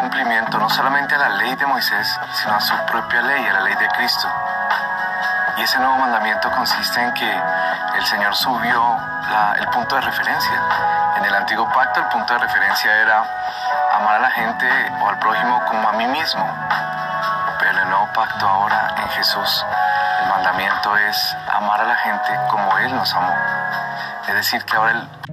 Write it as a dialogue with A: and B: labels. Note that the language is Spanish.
A: cumplimiento no solamente a la ley de Moisés, sino a su propia ley, a la ley de Cristo. Y ese nuevo mandamiento consiste en que el Señor subió el punto de referencia. En el antiguo pacto el punto de referencia era amar a la gente o al prójimo como a mí mismo. Pero en el nuevo pacto ahora en Jesús el mandamiento es amar a la gente como Él nos amó. Es decir, que ahora el